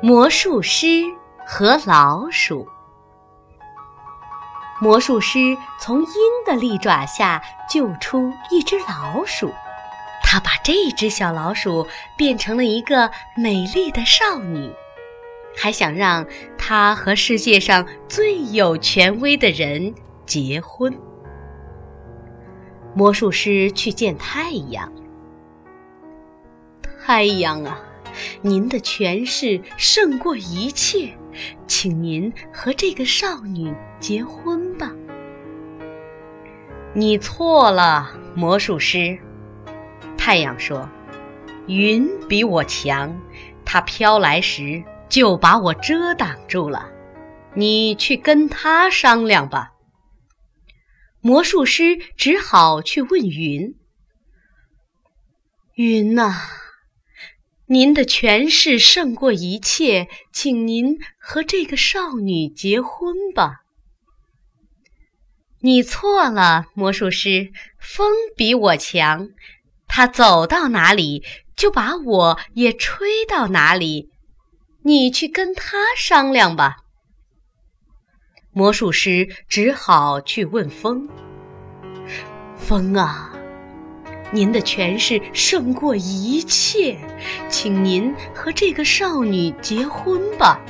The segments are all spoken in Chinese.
魔术师和老鼠。魔术师从鹰的利爪下救出一只老鼠，他把这只小老鼠变成了一个美丽的少女，还想让她和世界上最有权威的人结婚。魔术师去见太阳，太阳啊！您的权势胜过一切，请您和这个少女结婚吧。你错了，魔术师。太阳说：“云比我强，它飘来时就把我遮挡住了。你去跟他商量吧。”魔术师只好去问云：“云呐。”您的权势胜过一切，请您和这个少女结婚吧。你错了，魔术师。风比我强，它走到哪里就把我也吹到哪里。你去跟他商量吧。魔术师只好去问风：“风啊。”您的权势胜过一切，请您和这个少女结婚吧。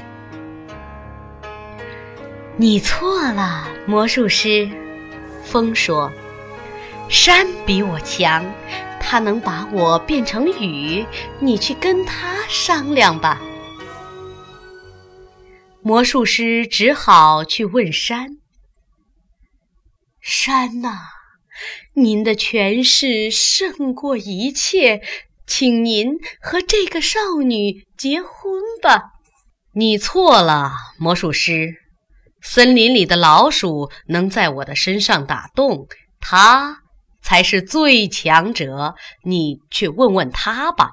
你错了，魔术师。风说：“山比我强，它能把我变成雨。你去跟他商量吧。”魔术师只好去问山：“山呐。”您的权势胜过一切，请您和这个少女结婚吧。你错了，魔术师。森林里的老鼠能在我的身上打洞，它才是最强者。你去问问他吧。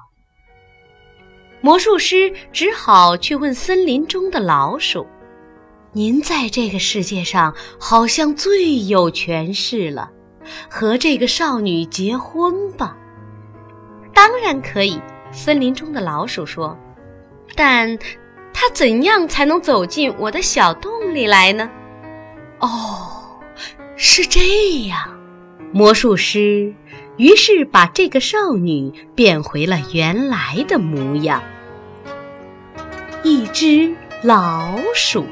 魔术师只好去问森林中的老鼠：“您在这个世界上好像最有权势了。”和这个少女结婚吧，当然可以。森林中的老鼠说：“但，他怎样才能走进我的小洞里来呢？”哦，是这样。魔术师于是把这个少女变回了原来的模样——一只老鼠。